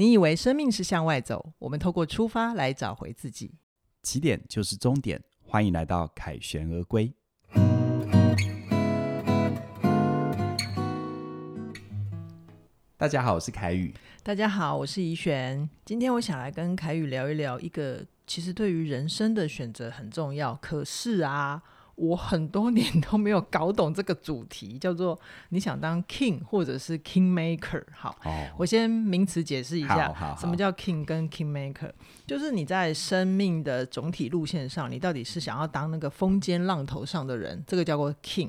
你以为生命是向外走，我们透过出发来找回自己。起点就是终点，欢迎来到凯旋而归。大家好，我是凯宇。大家好，我是怡璇。今天我想来跟凯宇聊一聊一个其实对于人生的选择很重要，可是啊。我很多年都没有搞懂这个主题，叫做你想当 king 或者是 king maker。好，哦、我先名词解释一下，什么叫 king 跟 king maker？就是你在生命的总体路线上，你到底是想要当那个风尖浪头上的人，这个叫做 king，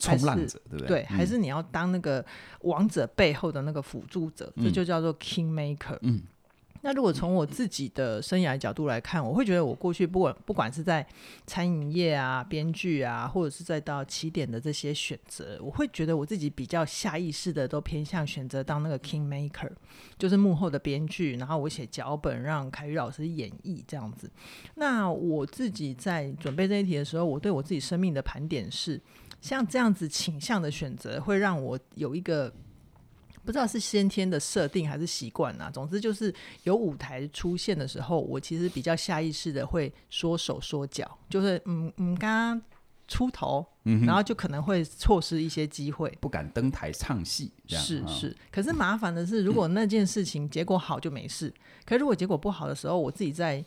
冲浪者，对不对？对，还是你要当那个王者背后的那个辅助者，嗯、这就叫做 king maker。嗯。那如果从我自己的生涯角度来看，我会觉得我过去不管不管是在餐饮业啊、编剧啊，或者是再到起点的这些选择，我会觉得我自己比较下意识的都偏向选择当那个 king maker，就是幕后的编剧，然后我写脚本让凯宇老师演绎这样子。那我自己在准备这一题的时候，我对我自己生命的盘点是，像这样子倾向的选择，会让我有一个。不知道是先天的设定还是习惯啊。总之就是有舞台出现的时候，我其实比较下意识的会缩手缩脚，就是嗯嗯，刚刚出头，嗯、然后就可能会错失一些机会，不敢登台唱戏。是是，可是麻烦的是，如果那件事情结果好就没事，嗯、可是如果结果不好的时候，我自己在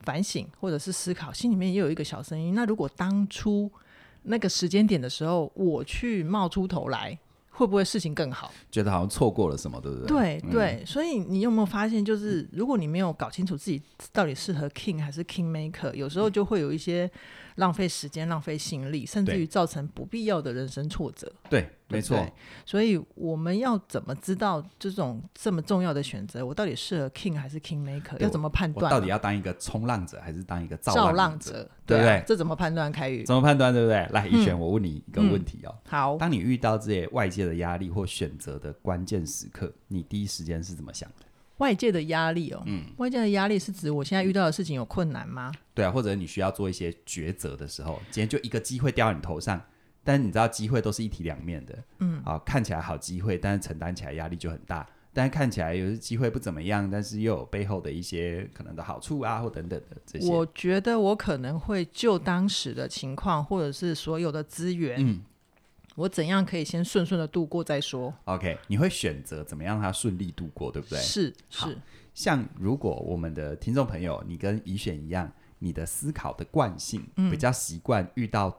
反省或者是思考，心里面也有一个小声音。那如果当初那个时间点的时候，我去冒出头来。会不会事情更好？觉得好像错过了什么，对不对？对对，嗯、所以你有没有发现，就是如果你没有搞清楚自己到底适合 king 还是 king maker，有时候就会有一些浪费时间、浪费心力，甚至于造成不必要的人生挫折。对。没错，所以我们要怎么知道这种这么重要的选择，我到底适合 king 还是 king maker？要怎么判断？到底要当一个冲浪者还是当一个造浪，浪者？对不对？这怎么判断？开宇，怎么判断？对不对？来，一璇，我问你一个问题哦。好，当你遇到这些外界的压力或选择的关键时刻，你第一时间是怎么想的？外界的压力哦，嗯，外界的压力是指我现在遇到的事情有困难吗？对啊，或者你需要做一些抉择的时候，今天就一个机会掉到你头上。但你知道机会都是一体两面的，嗯，啊，看起来好机会，但是承担起来压力就很大。但是看起来有些机会不怎么样，但是又有背后的一些可能的好处啊，或等等的这些。我觉得我可能会就当时的情况，或者是所有的资源，嗯，我怎样可以先顺顺的度过再说。OK，你会选择怎么样让它顺利度过，对不对？是是。像如果我们的听众朋友，你跟怡选一样，你的思考的惯性比较习惯遇到。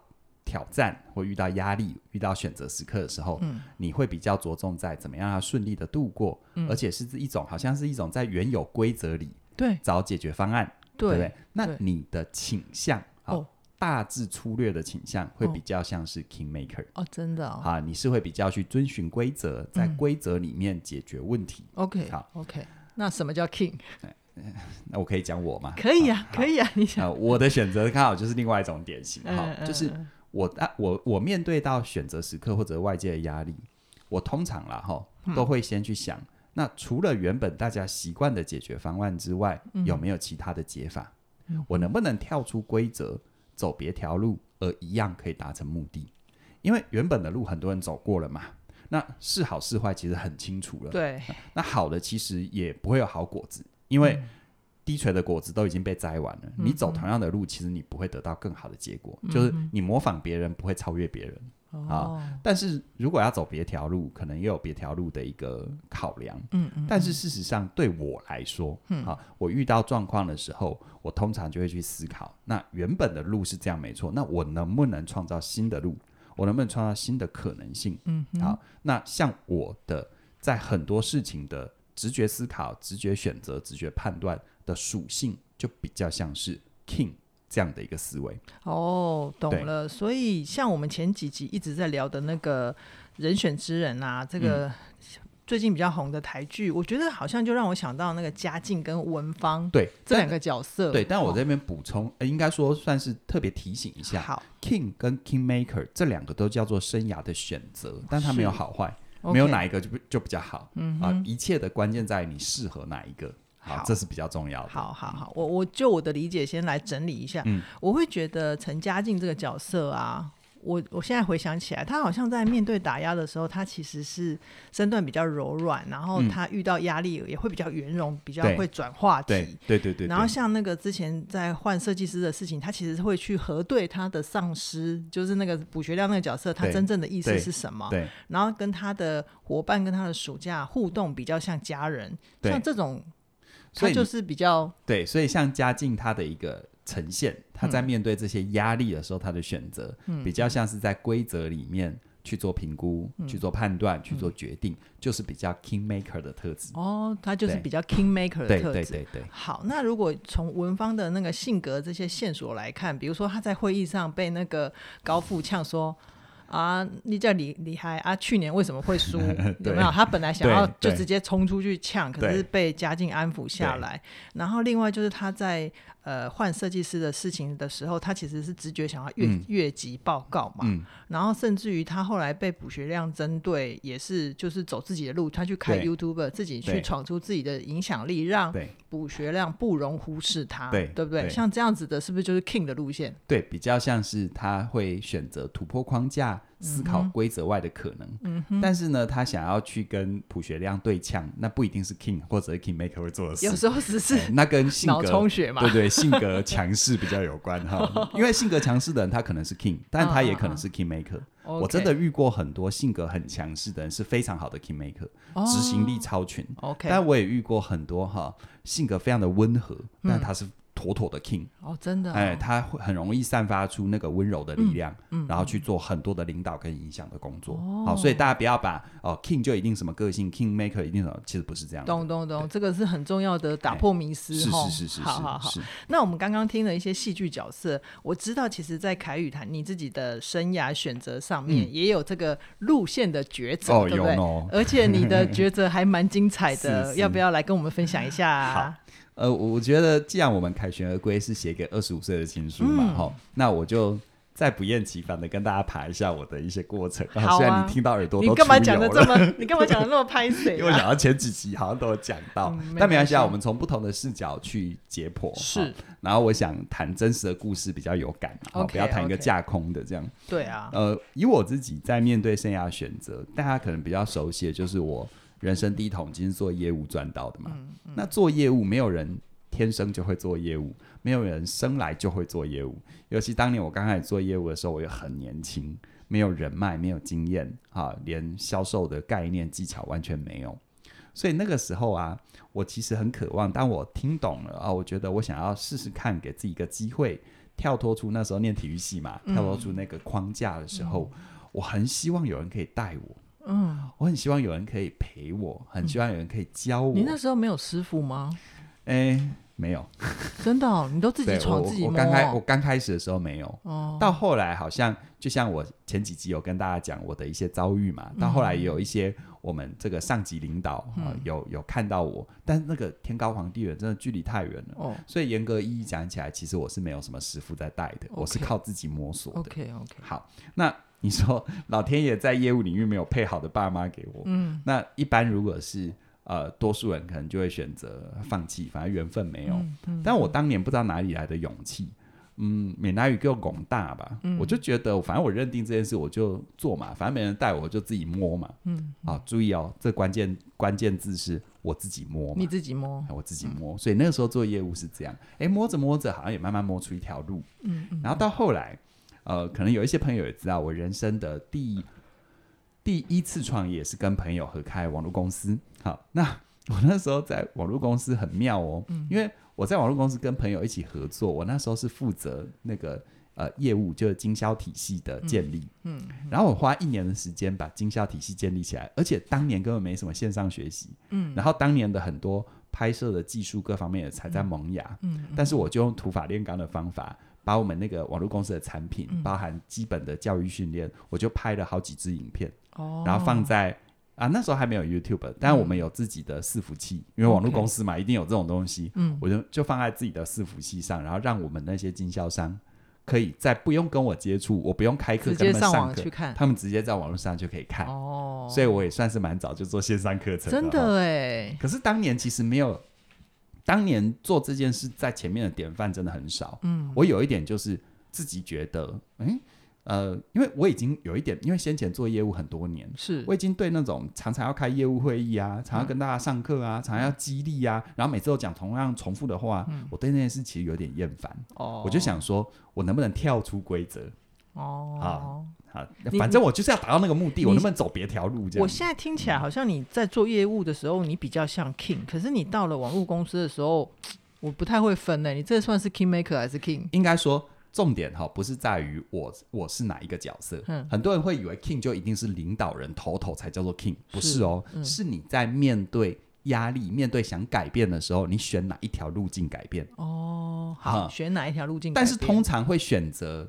挑战或遇到压力、遇到选择时刻的时候，嗯、你会比较着重在怎么样让它顺利的度过，嗯、而且是一种好像是一种在原有规则里对。找解决方案，对，对不对？那你的倾向啊，哦、大致粗略的倾向会比较像是 king maker 哦，真的哦，啊，你是会比较去遵循规则，在规则里面解决问题。嗯、OK，好，OK，那什么叫 king？那我可以讲我吗？可以啊，可以啊，你想、啊，我的选择刚好就是另外一种典型，好、嗯，就是。我啊，我我面对到选择时刻或者外界的压力，我通常啦哈，都会先去想，嗯、那除了原本大家习惯的解决方案之外，嗯、有没有其他的解法？嗯、我能不能跳出规则，走别条路，而一样可以达成目的？因为原本的路很多人走过了嘛，那是好是坏其实很清楚了。对，那好的其实也不会有好果子，因为、嗯。低垂的果子都已经被摘完了，嗯、你走同样的路，其实你不会得到更好的结果。嗯、就是你模仿别人不会超越别人、嗯、啊。但是如果要走别条路，可能也有别条路的一个考量。嗯嗯。但是事实上，对我来说，嗯、啊，我遇到状况的时候，我通常就会去思考：那原本的路是这样没错，那我能不能创造新的路？我能不能创造新的可能性？嗯好、啊，那像我的在很多事情的直觉思考、直觉选择、直觉判断。的属性就比较像是 king 这样的一个思维哦，懂了。所以像我们前几集一直在聊的那个人选之人啊，这个最近比较红的台剧，嗯、我觉得好像就让我想到那个嘉靖跟文芳对这两个角色。对，但我这边补充，哦、应该说算是特别提醒一下，好，king 跟 king maker 这两个都叫做生涯的选择，但它没有好坏，没有哪一个就就比较好。嗯哼啊，一切的关键在于你适合哪一个。好，这是比较重要的。好好好，我我就我的理解先来整理一下。嗯，我会觉得陈嘉静这个角色啊，我我现在回想起来，他好像在面对打压的时候，他其实是身段比较柔软，然后他遇到压力也会比较圆融，比较会转话题。对对对对，对。然后像那个之前在换设计师的事情，他其实是会去核对他的上司，就是那个卜学亮那个角色，他真正的意思是什么？对。然后跟他的伙伴、跟他的暑假互动比较像家人，像这种，他就是比较对。所以像嘉靖他的一个。呈现他在面对这些压力的时候，他的选择、嗯、比较像是在规则里面去做评估、嗯、去做判断、嗯、去做决定，就是比较 king maker 的特质。哦，他就是比较 king maker 的特质。对对对对。好，那如果从文芳的那个性格这些线索来看，比如说他在会议上被那个高富呛说。啊，你叫厉厉害啊！去年为什么会输？有没有？他本来想要就直接冲出去呛，可是被嘉靖安抚下来。然后另外就是他在呃换设计师的事情的时候，他其实是直觉想要越、嗯、越级报告嘛。嗯、然后甚至于他后来被卜学亮针对，也是就是走自己的路，他去开 YouTube，自己去闯出自己的影响力，让卜学亮不容忽视他，对，对不对，对？像这样子的，是不是就是 King 的路线？对，比较像是他会选择突破框架。思考规则外的可能，嗯哼，但是呢，他想要去跟朴学亮对呛，那不一定是 King 或者是 King Maker 会做的事。有时候只是、欸、那跟性格充血嘛，对对，性格强势比较有关哈。因为性格强势的人，他可能是 King，但他也可能是 King Maker。我真的遇过很多性格很强势的人，是非常好的 King Maker，执行力超群。OK，但我也遇过很多哈，性格非常的温和，但他是。妥妥的 king 哦，真的、哦，哎，他会很容易散发出那个温柔的力量，嗯，嗯，然后去做很多的领导跟影响的工作。哦，好，所以大家不要把哦 king 就一定什么个性，king maker 一定什么，其实不是这样。懂懂懂，这个是很重要的打破迷思。是是是是，好好好。那我们刚刚听了一些戏剧角色，我知道其实，在凯宇谈你自己的生涯选择上面，也有这个路线的抉择，嗯、对不对？哦、而且你的抉择还蛮精彩的，是是，要不要来跟我们分享一下、啊？好。呃，我觉得既然我们凯旋而归是写给二十五岁的情书嘛，哈、嗯，那我就再不厌其烦的跟大家爬一下我的一些过程。好、啊、虽然你听到耳朵你干嘛讲的这么？你干嘛讲的那么拍 水？因为我想到前几集好像都有讲到，嗯、但没关系啊，我们从不同的视角去解剖。是，然后我想谈真实的故事比较有感，好、okay，不要谈一个架空的这样。对啊。呃，以我自己在面对生涯选择，大家可能比较熟悉的就是我。人生第一桶金做业务赚到的嘛？那做业务没有人天生就会做业务，没有人生来就会做业务。尤其当年我刚开始做业务的时候，我又很年轻，没有人脉，没有经验，啊，连销售的概念技巧完全没有。所以那个时候啊，我其实很渴望，当我听懂了啊，我觉得我想要试试看，给自己一个机会，跳脱出那时候念体育系嘛，跳脱出那个框架的时候，嗯、我很希望有人可以带我。嗯，我很希望有人可以陪我，很希望有人可以教我。你那时候没有师傅吗？哎、欸，没有，真的、哦，你都自己闯自己摸。我刚开我刚开始的时候没有，哦，到后来好像就像我前几集有跟大家讲我的一些遭遇嘛，到后来也有一些我们这个上级领导、啊呃、有有看到我，但是那个天高皇帝远，真的距离太远了，哦，所以严格意义讲起来，其实我是没有什么师傅在带的我是靠自己摸索的。OK OK，好，那。你说老天爷在业务领域没有配好的爸妈给我，嗯，那一般如果是呃多数人可能就会选择放弃，反正缘分没有。嗯嗯、但我当年不知道哪里来的勇气，嗯，闽南语叫拱大吧、嗯，我就觉得反正我认定这件事我就做嘛，反正没人带我就自己摸嘛，嗯，啊，注意哦，这关键关键字是我自己摸，你自己摸，我自己摸，所以那个时候做业务是这样，哎，摸着摸着好像也慢慢摸出一条路，嗯，嗯，然后到后来。呃，可能有一些朋友也知道，我人生的第第一次创业是跟朋友合开网络公司。好，那我那时候在网络公司很妙哦，嗯，因为我在网络公司跟朋友一起合作，我那时候是负责那个呃业务，就是经销体系的建立，嗯，嗯，然后我花一年的时间把经销体系建立起来，而且当年根本没什么线上学习，嗯，然后当年的很多拍摄的技术各方面也才在萌芽，嗯，嗯，但是我就用土法炼钢的方法。把我们那个网络公司的产品，包含基本的教育训练，嗯，我就拍了好几支影片，哦，然后放在啊那时候还没有 YouTube，但我们有自己的伺服器，嗯，因为网络公司嘛，一定有这种东西，嗯，我就就放在自己的伺服器上，然后让我们那些经销商可以在不用跟我接触，我不用开课，跟他们上课，他们直接在网络上就可以看，哦，所以我也算是蛮早就做线上课程，真的哎，可是当年其实没有。当年做这件事，在前面的典范真的很少。嗯，我有一点就是自己觉得，哎、欸，呃，因为我已经有一点，因为先前做业务很多年，是我已经对那种常常要开业务会议啊，常常跟大家上课啊，嗯、常常要激励啊，然后每次都讲同样重复的话，嗯、我对那件事其实有点厌烦。哦，我就想说，我能不能跳出规则？哦，好，好，反正我就是要达到那个目的，我能不能走别条路？这样。我现在听起来好像你在做业务的时候，你比较像 king，可是你到了网络公司的时候，我不太会分呢。你这算是 king maker 还是 king？应该说。重点哈，不是在于我我是哪一个角色，嗯、很多人会以为 king 就一定是领导人头头才叫做 king，不是哦，是，嗯、是你在面对压力、面对想改变的时候，你选哪一条路径改变？哦，好，嗯、选哪一条路径？但是通常会选择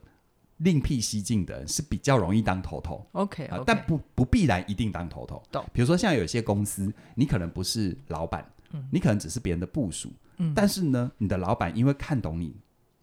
另辟蹊径的人是比较容易当头头。OK，, okay 但不不必然一定当头头。懂比如说像有些公司，你可能不是老板，嗯、你可能只是别人的部署，嗯、但是呢，你的老板因为看懂你。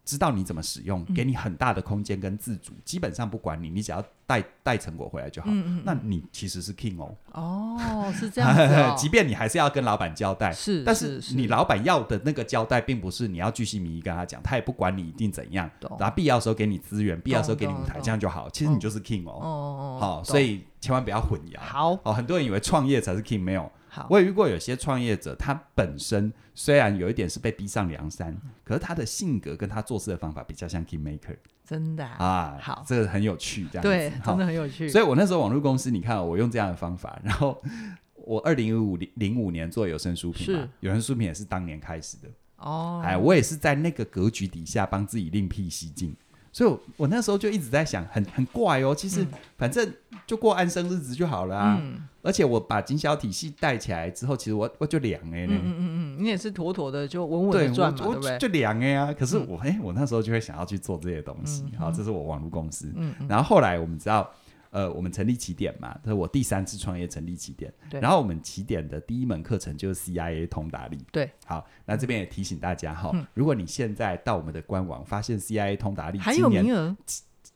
知道你怎么使用，给你很大的空间跟自主，嗯、基本上不管你，你只要带带成果回来就好。那你其实是 king 哦。哦，是 这样子、哦。即便你还是要跟老板交代，是，但是你老板要的那个交代，并不是你要巨细靡遗跟他讲，他也不管你一定怎样。懂然后必要的时候给你资源，必要的时候给你舞台，这样就好。其实你就是 king 哦。哦哦好，所以千万不要混淆。好。哦，很多人以为创业才是 king，没有。好。我也遇过有些创业者，他本身虽然有一点是被逼上梁山，嗯、可是他的性格跟他做事的方法比较像 king maker，真的啊，啊好，这个很有趣，这样子对，真的很有趣。所以我那时候网络公司，你看我用这样的方法，然后我二零五零零五年做有声书评嘛，有声书评也是当年开始的。哦，哎，我也是在那个格局底下帮自己另辟蹊径。所以我，我那时候就一直在想，很很怪哦。其实，反正就过安生日子就好了啊。嗯、而且，我把经销体系带起来之后，其实我我就凉哎。嗯嗯嗯，你也是妥妥的，就稳稳的赚嘛，对不对？就凉哎呀。可是我哎、嗯欸，我那时候就会想要去做这些东西。嗯、好，这是我网络公司。嗯嗯。然后后来我们知道。呃，我们成立起点嘛，这是我第三次创业成立起点。对。然后我们起点的第一门课程就是 CIA 通达力。对。好，那这边也提醒大家哈，嗯、如果你现在到我们的官网发现 CIA 通达力还有名额，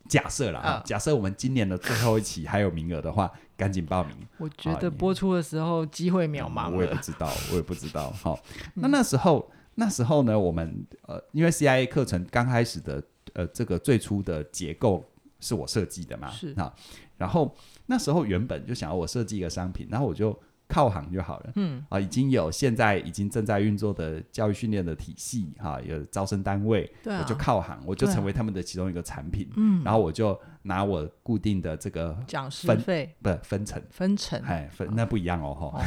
假设啦，啊、假设我们今年的最后一期还有名额的话，赶紧报名。我觉得播出的时候机会渺茫、嗯。我也不知道，我也不知道。好，那那时候那时候呢，我们呃，因为 CIA 课程刚开始的呃这个最初的结构。是我设计的嘛？是啊，然后那时候原本就想要我设计一个商品，然后我就靠行就好了。嗯啊，已经有现在已经正在运作的教育训练的体系哈、啊，有招生单位，啊、我就靠行，我就成为他们的其中一个产品。嗯，然后我就拿我固定的这个讲师费，不是分成，分成，哎分那不一样哦哈。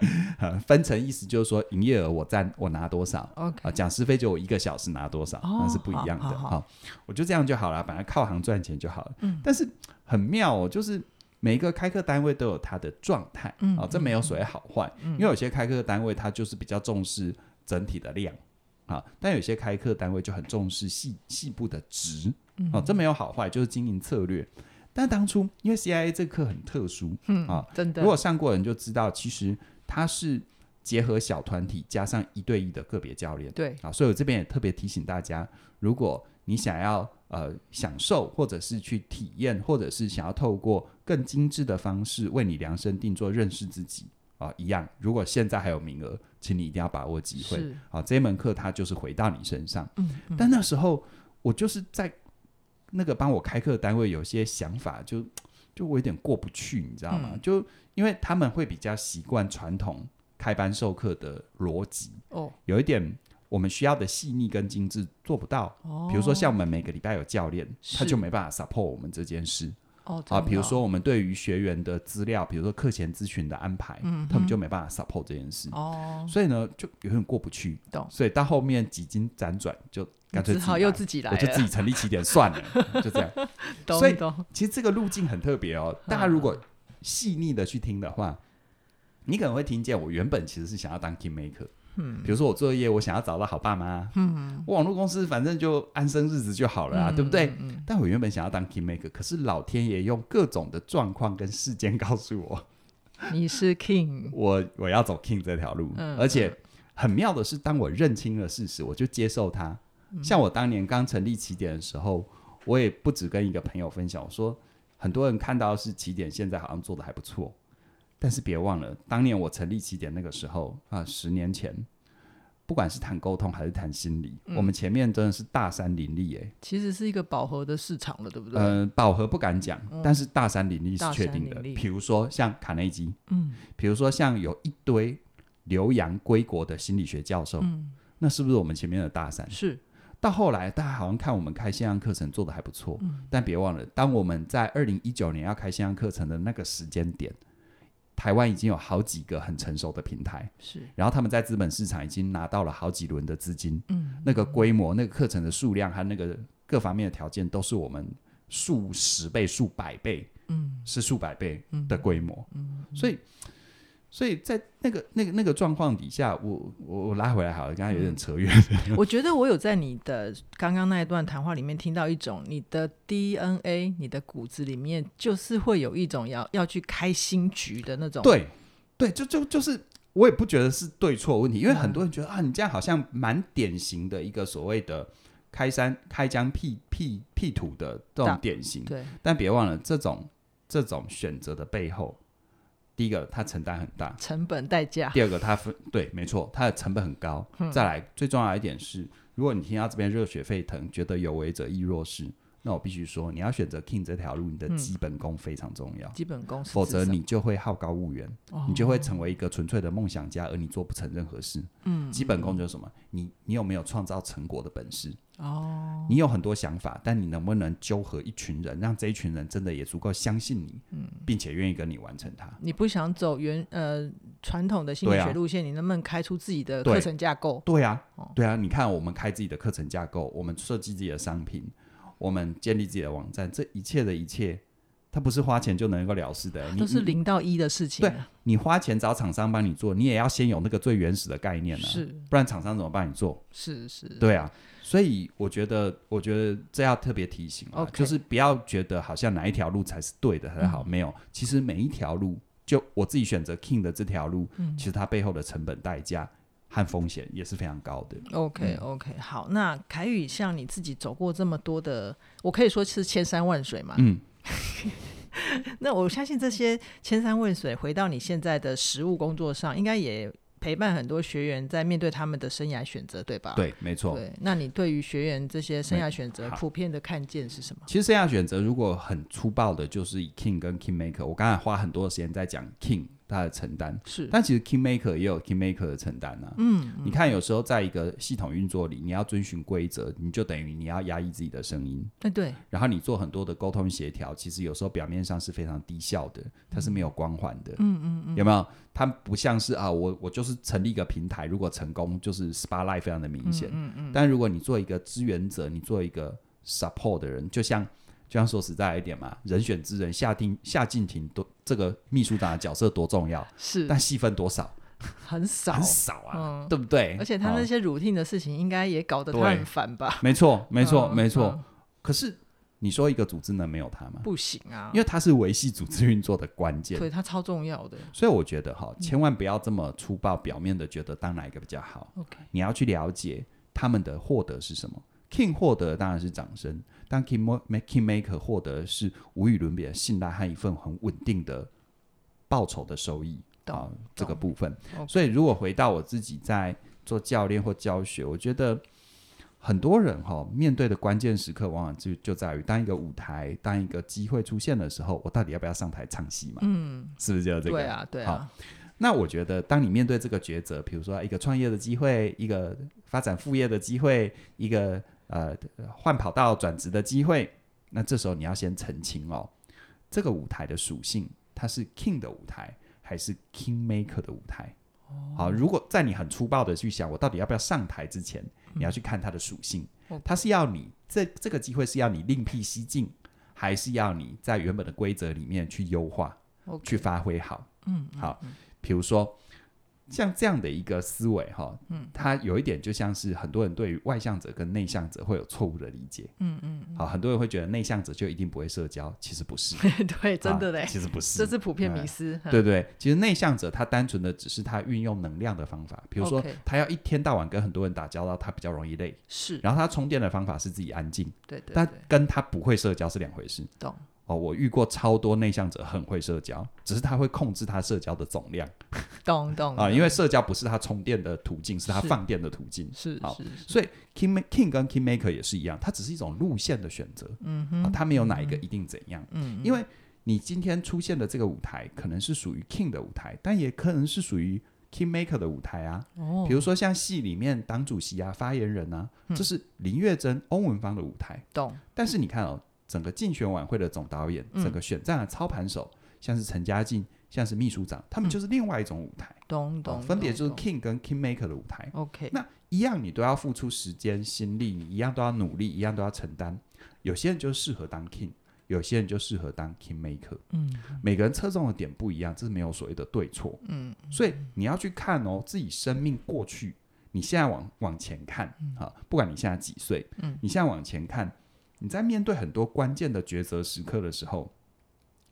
分成意思就是说营业额我占我拿多少，OK 啊，讲师费就我一个小时拿多少，那是不一样的哈。我就这样就好了，反正靠行赚钱就好了。嗯，但是很妙哦，就是。每一个开课单位都有它的状态，嗯、啊，这没有所谓好坏，嗯、因为有些开课单位它就是比较重视整体的量，啊，但有些开课单位就很重视细细部的值，嗯、啊，这没有好坏，就是经营策略。但当初因为 CIA 这课很特殊，嗯、啊，真的，如果上过人就知道，其实它是结合小团体加上一对一的个别教练，对，啊，所以我这边也特别提醒大家，如果你想要呃享受，或者是去体验，或者是想要透过更精致的方式为你量身定做认识自己啊、呃，一样。如果现在还有名额，请你一定要把握机会。是啊，这门课它就是回到你身上。嗯嗯、但那时候我就是在那个帮我开课单位有些想法就，就就我有点过不去，你知道吗？嗯、就因为他们会比较习惯传统开班授课的逻辑哦，有一点。我们需要的细腻跟精致做不到，哦、比如说像我们每个礼拜有教练，他就没办法 support 我们这件事。哦，啊，比如说我们对于学员的资料，比如说课前咨询的安排，嗯，他们就没办法 support 这件事。哦，所以呢，就有点过不去。懂所以到后面几经辗转，就干脆只好又自己来，我就自己成立起点算了，就这样。懂所以其实这个路径很特别哦。大家如果细腻的去听的话，嗯、你可能会听见我原本其实是想要当 king maker。嗯，比如说我作业，我想要找到好爸妈。嗯，我网络公司反正就安生日子就好了啊，嗯、对不对？嗯、但我原本想要当 king maker，可是老天爷用各种的状况跟事件告诉我，你是 king，我我要走 king 这条路。嗯、而且很妙的是，当我认清了事实，我就接受它。嗯、像我当年刚成立起点的时候，我也不止跟一个朋友分享，我说很多人看到是起点现在好像做的还不错。但是别忘了，当年我成立起点那个时候啊，十年前，不管是谈沟通还是谈心理，嗯、我们前面真的是大山林立哎，其实是一个饱和的市场了，对不对？嗯、呃，饱和不敢讲，嗯、但是大山林立是确定的。比如说像卡内基，嗯，比如说像有一堆留洋归国的心理学教授，嗯，那是不是我们前面的大山？是。到后来，大家好像看我们开线上课程做的还不错，嗯、但别忘了，当我们在二零一九年要开线上课程的那个时间点。台湾已经有好几个很成熟的平台，是，然后他们在资本市场已经拿到了好几轮的资金，嗯，那个规模、那个课程的数量和那个各方面的条件都是我们数十倍、数百倍，嗯，是数百倍的规模，嗯，嗯，所以。所以在那个、那个、那个状况底下，我我我拉回来好了，刚刚有点扯远。我觉得我有在你的刚刚那一段谈话里面听到一种，你的 DNA，你的骨子里面就是会有一种要要去开新局的那种。对，对，就就就是我也不觉得是对错问题，因为很多人觉得啊，你这样好像蛮典型的一个所谓的开山开疆辟辟辟土的这种典型。对，但别忘了这种这种选择的背后。第一个，它承担很大，成本代价。第二个，它分对，没错，它的成本很高。嗯、再来，最重要一点是，如果你听到这边热血沸腾，觉得有为者亦若是。那我必须说，你要选择 King 这条路，你的基本功非常重要。基本功，否则你就会好高骛远，你就会成为一个纯粹的梦想家，而你做不成任何事。嗯，基本功就是什么？你你有没有创造成果的本事？哦，你有很多想法，但你能不能纠合一群人，让这一群人真的也足够相信你，嗯，并且愿意跟你完成它？你不想走原呃传统的心理学路线，你能不能开出自己的课程架构？对啊，对啊，你看我们开自己的课程架构，我们设计自己的商品。我们建立自己的网站，这一切的一切，它不是花钱就能够了事的，都是零到一的事情。对，你花钱找厂商帮你做，你也要先有那个最原始的概念呢，是，不然厂商怎么帮你做？是是，对啊，所以我觉得，我觉得这要特别提醒啊，就是不要觉得好像哪一条路才是对的很好，没有，其实每一条路，就我自己选择 King 的这条路，其实它背后的成本代价。和风险也是非常高的。OK OK，好，那凯宇像你自己走过这么多的，我可以说是千山万水嘛。嗯，那我相信这些千山万水回到你现在的实务工作上，应该也陪伴很多学员在面对他们的生涯选择，对吧？对，没错。对，那你对于学员这些生涯选择普遍的看见是什么？其实生涯选择如果很粗暴的，就是以 King 跟 Kingmaker，我刚才花很多的时间在讲 King。他的承担是，但其实 Kingmaker 也有 Kingmaker 的承担啊。嗯，你看，有时候在一个系统运作里，你要遵循规则，你就等于你要压抑自己的声音。对对。然后你做很多的沟通协调，其实有时候表面上是非常低效的，它是没有光环的。嗯嗯嗯。有没有？它不像是啊，我我就是成立一个平台，如果成功，就是 spotlight 非常的明显。嗯嗯。但如果你做一个支援者，你做一个 support 的人，就像。就像说实在一点嘛，人选之人，夏定夏靖庭多这个秘书长的角色多重要，是，但戏份多少？很少，很少啊，嗯、对不对？而且他那些 routine 的事情，应该也搞得他很烦吧？没错，没错，没错。嗯、可是你说一个组织能没有他吗？不行啊，因为他是维系组织运作的关键，对他超重要的。所以我觉得哈，千万不要这么粗暴，表面的觉得当哪一个比较好。OK，你要去了解他们的获得是什么。King 获得当然是掌声。但 King Maker 获得的是无与伦比的信赖和一份很稳定的报酬的收益啊，这个部分。所以，如果回到我自己在做教练或教学，我觉得很多人哈面对的关键时刻，往往就就在于当一个舞台、当一个机会出现的时候，我到底要不要上台唱戏嘛？嗯，是不是就这个？对啊，对啊。那我觉得，当你面对这个抉择，比如说一个创业的机会，一个发展副业的机会，一个呃，换跑道转职的机会，那这时候你要先澄清哦，这个舞台的属性，它是 King 的舞台还是 Kingmaker 的舞台？哦、好，如果在你很粗暴的去想，我到底要不要上台之前，你要去看它的属性，嗯、它是要你这这个机会是要你另辟蹊径，还是要你在原本的规则里面去优化去发挥好？嗯，好，比如说。像这样的一个思维哈，嗯，它有一点就像是很多人对于外向者跟内向者会有错误的理解，嗯嗯，好，很多人会觉得内向者就一定不会社交，其实不是，对，真的嘞，其实不是，这是普遍迷思，对对，其实内向者他单纯的只是他运用能量的方法，比如说他要一天到晚跟很多人打交道，他比较容易累，是，然后他充电的方法是自己安静，对对，但跟他不会社交是两回事，懂。哦，我遇过超多内向者很会社交，只是他会控制他社交的总量。懂懂啊，因为社交不是他充电的途径，是他放电的途径。是好，所以 king king 跟 kingmaker 也是一样，它只是一种路线的选择。嗯哼，它没有哪一个一定怎样。嗯，因为你今天出现的这个舞台，可能是属于 king 的舞台，但也可能是属于 kingmaker 的舞台啊。哦，比如说像戏里面党主席啊、发言人啊，这是林月珍、欧文芳的舞台。懂。但是你看哦。整个竞选晚会的总导演，嗯、整个选战的操盘手，像是陈嘉静，像是秘书长，他们就是另外一种舞台，懂懂、嗯哦，分别就是 King 跟 Kingmaker 的舞台。OK，那一样你都要付出时间心力，你一样都要努力，一样都要承担。有些人就适合当 King，有些人就适合当 Kingmaker。嗯，每个人侧重的点不一样，这是没有所谓的对错。嗯，所以你要去看哦，自己生命过去，你现在往往前看啊，不管你现在几岁，嗯，你现在往前看。你在面对很多关键的抉择时刻的时候，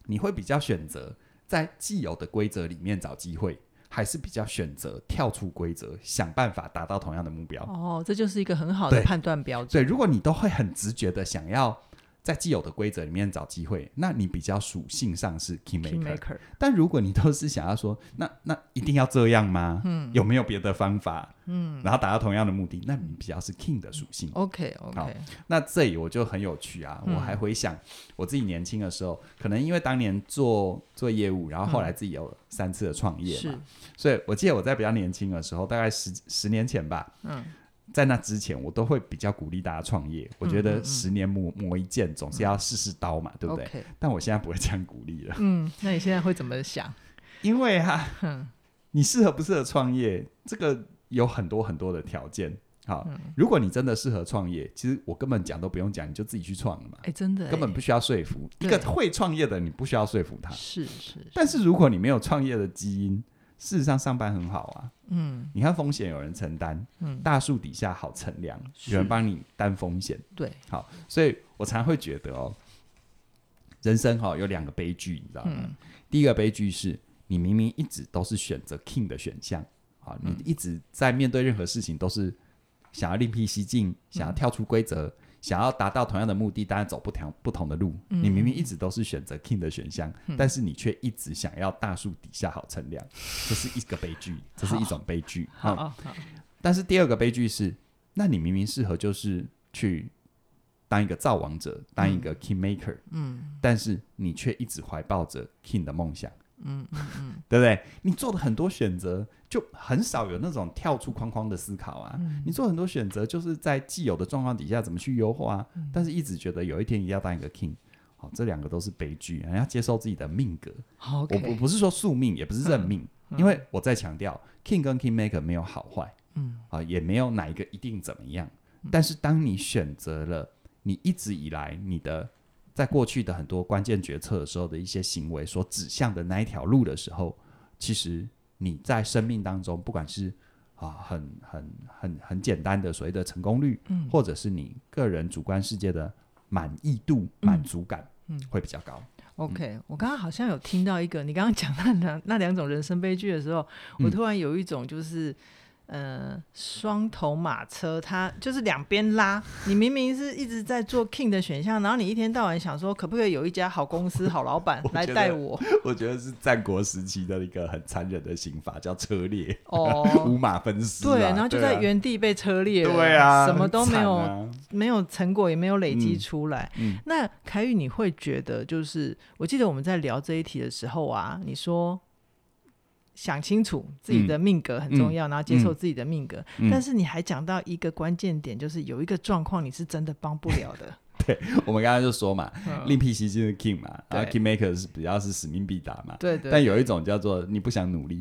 你会比较选择在既有的规则里面找机会，还是比较选择跳出规则，想办法达到同样的目标？哦，这就是一个很好的判断标准。对，对，如果你都会很直觉的想要。在既有的规则里面找机会，那你比较属性上是 kingmaker。King 但如果你都是想要说，那那一定要这样吗？嗯，有没有别的方法？嗯，然后达到同样的目的，那你比较是 king 的属性。OK OK。好，那这里我就很有趣啊，嗯、我还回想我自己年轻的时候，可能因为当年做做业务，然后后来自己有三次的创业嘛，嗯、所以我记得我在比较年轻的时候，大概十十年前吧，嗯。在那之前，我都会比较鼓励大家创业。我觉得十年磨磨一剑，总是要试试刀嘛，对不对？但我现在不会这样鼓励了。嗯，那你现在会怎么想？因为哈，你适合不适合创业，这个有很多很多的条件。好，如果你真的适合创业，其实我根本讲都不用讲，你就自己去创了嘛。哎，真的，根本不需要说服一个会创业的，你不需要说服他。是是。但是如果你没有创业的基因，事实上，上班很好啊。嗯，你看风险有人承担，嗯，大树底下好乘凉，有人帮你担风险。对，好，所以我常会觉得哦，人生哈有两个悲剧，你知道吗？第一个悲剧是你明明一直都是选择 king 的选项，啊，你一直在面对任何事情都是想要另辟蹊径，想要跳出规则。想要达到同样的目的，当然走不同不同的路。嗯、你明明一直都是选择 king 的选项，嗯、但是你却一直想要大树底下好乘凉，这是一个悲剧，这是一种悲剧。好，好，好，但是第二个悲剧是，那你明明适合就是去当一个造王者，当一个 king maker，嗯，但是你却一直怀抱着 king 的梦想。嗯嗯嗯，对不对？你做的很多选择，就很少有那种跳出框框的思考啊。嗯、你做很多选择，就是在既有的状况底下怎么去优化啊。嗯、但是一直觉得有一天一定要当一个 king，好、哦，这两个都是悲剧。你要接受自己的命格。Okay 我我不是说宿命，也不是认命，嗯、因为我在强调 king 跟 kingmaker 没有好坏，嗯啊，也没有哪一个一定怎么样。嗯、但是当你选择了你一直以来你的。在过去的很多关键决策的时候的一些行为所指向的那一条路的时候，其实你在生命当中，不管是啊很很很很简单的所谓的成功率，嗯，或者是你个人主观世界的满意度、满足感，嗯，会比较高。OK，我刚刚好像有听到一个，你刚刚讲那两那两种人生悲剧的时候，我突然有一种就是。呃，双头马车，它就是两边拉。你明明是一直在做 king 的选项，然后你一天到晚想说，可不可以有一家好公司、好老板 来带我？我觉，得是战国时期的一个很残忍的刑罚，叫车裂。哦，五马分尸。对，然后就在原地被车裂了。对啊，什么都没有，啊、没有成果，也没有累积出来。嗯嗯、那凯宇，你会觉得，就是我记得我们在聊这一题的时候啊，你说。想清楚自己的命格很重要，嗯、然后接受自己的命格。嗯、但是你还讲到一个关键点，就是有一个状况你是真的帮不了的。对，我们刚刚就说嘛，另辟蹊径的 king 嘛，然后 kingmaker 是比较是使命必达嘛。对，对对。但有一种叫做你不想努力，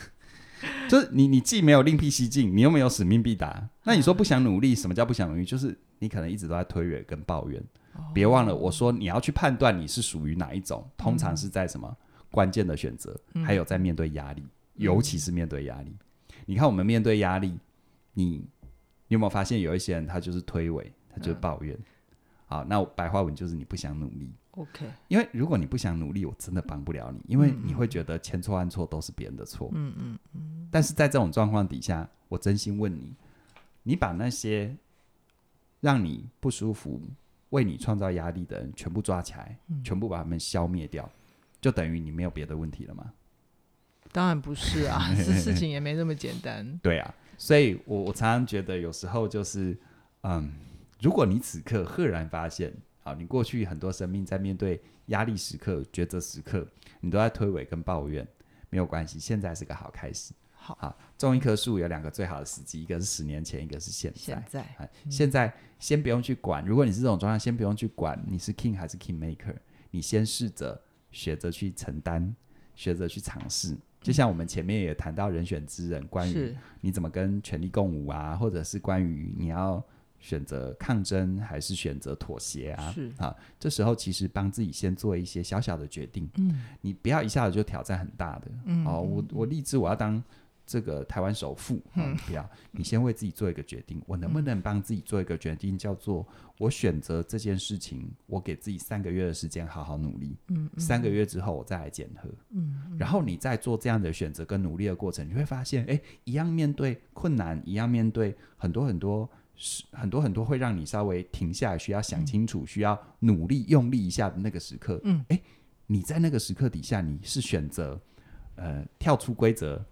就是你你既没有另辟蹊径，你又没有使命必达。那你说不想努力，什么叫不想努力？就是你可能一直都在推诿跟抱怨。别、哦、忘了我说你要去判断你是属于哪一种，通常是在什么？嗯关键的选择，还有在面对压力，嗯、尤其是面对压力。嗯、你看，我们面对压力，你你有没有发现有一些人他就是推诿，他就是抱怨？嗯、好，那白话文就是你不想努力。OK，因为如果你不想努力，我真的帮不了你，因为你会觉得千错万错都是别人的错。嗯嗯嗯。但是在这种状况底下，我真心问你，你把那些让你不舒服、为你创造压力的人全部抓起来，嗯、全部把他们消灭掉。就等于你没有别的问题了吗？当然不是啊，这事情也没那么简单。对啊，所以我我常常觉得有时候就是，嗯，如果你此刻赫然发现，啊，你过去很多生命在面对压力时刻、抉择时刻，你都在推诿跟抱怨，没有关系，现在是个好开始。好，好，种一棵树有两个最好的时机，一个是十年前，一个是现在。现在，嗯、现在先不用去管，如果你是这种状态，先不用去管你是 king 还是 king maker，你先试着学着去承担，学着去尝试。就像我们前面也谈到人选之人，关于你怎么跟权力共舞啊，或者是关于你要选择抗争还是选择妥协啊，是。啊，这时候其实帮自己先做一些小小的决定，嗯，你不要一下子就挑战很大的，嗯，哦，我我立志我要当。这个台湾首富，嗯，不要，你先为自己做一个决定，我能不能帮自己做一个决定，叫做我选择这件事情，我给自己三个月的时间好好努力，嗯，三个月之后我再来检核，嗯，然后你在做这样的选择跟努力的过程，你会发现，哎，一样面对困难，一样面对很多很多很多很多会让你稍微停下来，需要想清楚，需要努力用力一下的那个时刻，嗯，哎，你在那个时刻底下，你是选择呃跳出规则。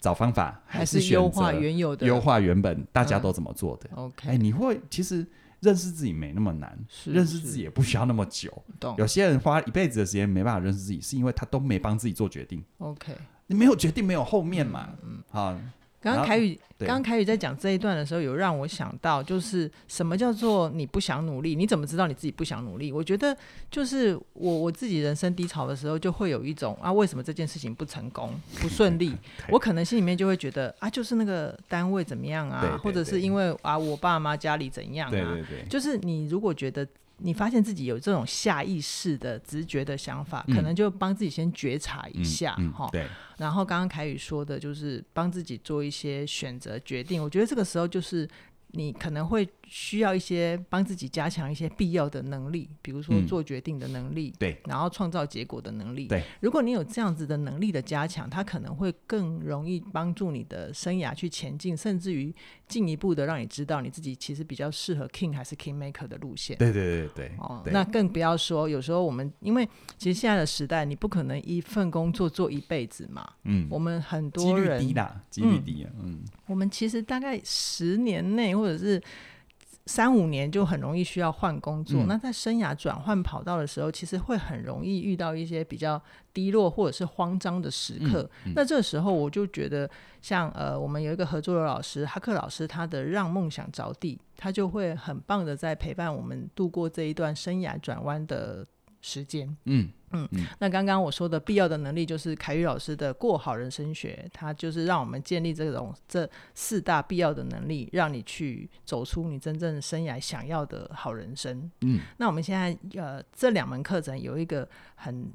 找方法还是优化原有的，优化原本大家都怎么做的。嗯、OK，哎，你会其实认识自己没那么难，是认识自己也不需要那么久。有些人花一辈子的时间没办法认识自己，是因为他都没帮自己做决定。OK，你没有决定，没有后面嘛。嗯，好。刚刚凯宇，刚刚凯宇在讲这一段的时候，有让我想到，就是什么叫做你不想努力？你怎么知道你自己不想努力？我觉得就是我我自己人生低潮的时候，就会有一种啊，为什么这件事情不成功、不顺利？我可能心里面就会觉得啊，就是那个单位怎么样啊，对对对，或者是因为啊，我爸妈家里怎样啊？对对对，就是你如果觉得。你发现自己有这种下意识的直觉的想法，嗯、可能就帮自己先觉察一下哈、嗯嗯。对。然后刚刚凯宇说的，就是帮自己做一些选择决定。我觉得这个时候就是。你可能会需要一些帮自己加强一些必要的能力，比如说做决定的能力，对、嗯，然后创造结果的能力，对。如果你有这样子的能力的加强，它可能会更容易帮助你的生涯去前进，甚至于进一步的让你知道你自己其实比较适合 king 还是 king maker 的路线。对对对对。哦，那更不要说有时候我们因为其实现在的时代，你不可能一份工作做一辈子嘛。嗯。我们很多人几率低啦，几率低啊。嗯。我们其实大概十年内。或者是三五年就很容易需要换工作，嗯、那在生涯转换跑道的时候，其实会很容易遇到一些比较低落或者是慌张的时刻。嗯嗯、那这时候我就觉得像，像呃，我们有一个合作的老师哈克老师，他的让梦想着地，他就会很棒的在陪伴我们度过这一段生涯转弯的时间。嗯。嗯，那刚刚我说的必要的能力，就是凯宇老师的过好人生学，他就是让我们建立这种这四大必要的能力，让你去走出你真正生涯想要的好人生。嗯，那我们现在呃这两门课程有一个很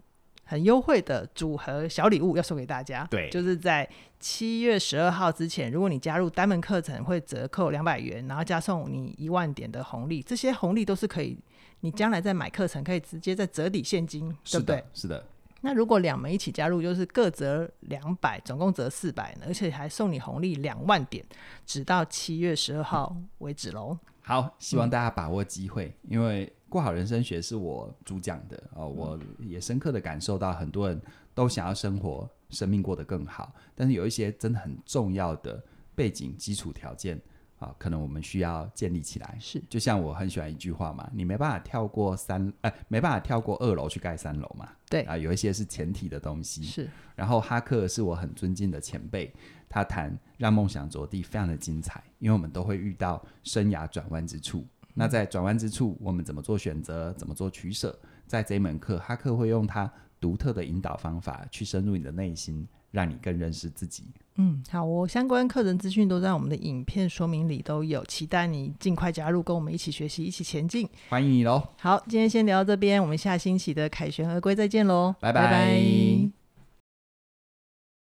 很优惠的组合小礼物要送给大家，对，就是在七月十二号之前，如果你加入单门课程会折扣两百元，然后加送你一万点的红利，这些红利都是可以。你将来再买课程，可以直接再折抵现金，对不对？是的。那如果两门一起加入，就是各折两百，总共折四百，而且还送你红利两万点，直到七月十二号为止喽。好，希望大家把握机会，嗯、因为过好人生学是我主讲的哦，我也深刻的感受到很多人都想要生活、生命过得更好，但是有一些真的很重要的背景基础条件。啊，可能我们需要建立起来。是，就像我很喜欢一句话嘛，你没办法跳过三，哎、呃，没办法跳过二楼去盖三楼嘛。对啊，有一些是前提的东西。是，然后哈克是我很尊敬的前辈，他谈让梦想着地非常的精彩，因为我们都会遇到生涯转弯之处。嗯、那在转弯之处，我们怎么做选择，怎么做取舍？在这一门课，哈克会用他独特的引导方法去深入你的内心。让你更认识自己。嗯，好，我相关课程资讯都在我们的影片说明里都有，期待你尽快加入，跟我们一起学习，一起前进。欢迎你喽！好，今天先聊到这边，我们下星期的凯旋而归再见喽，拜拜。拜拜。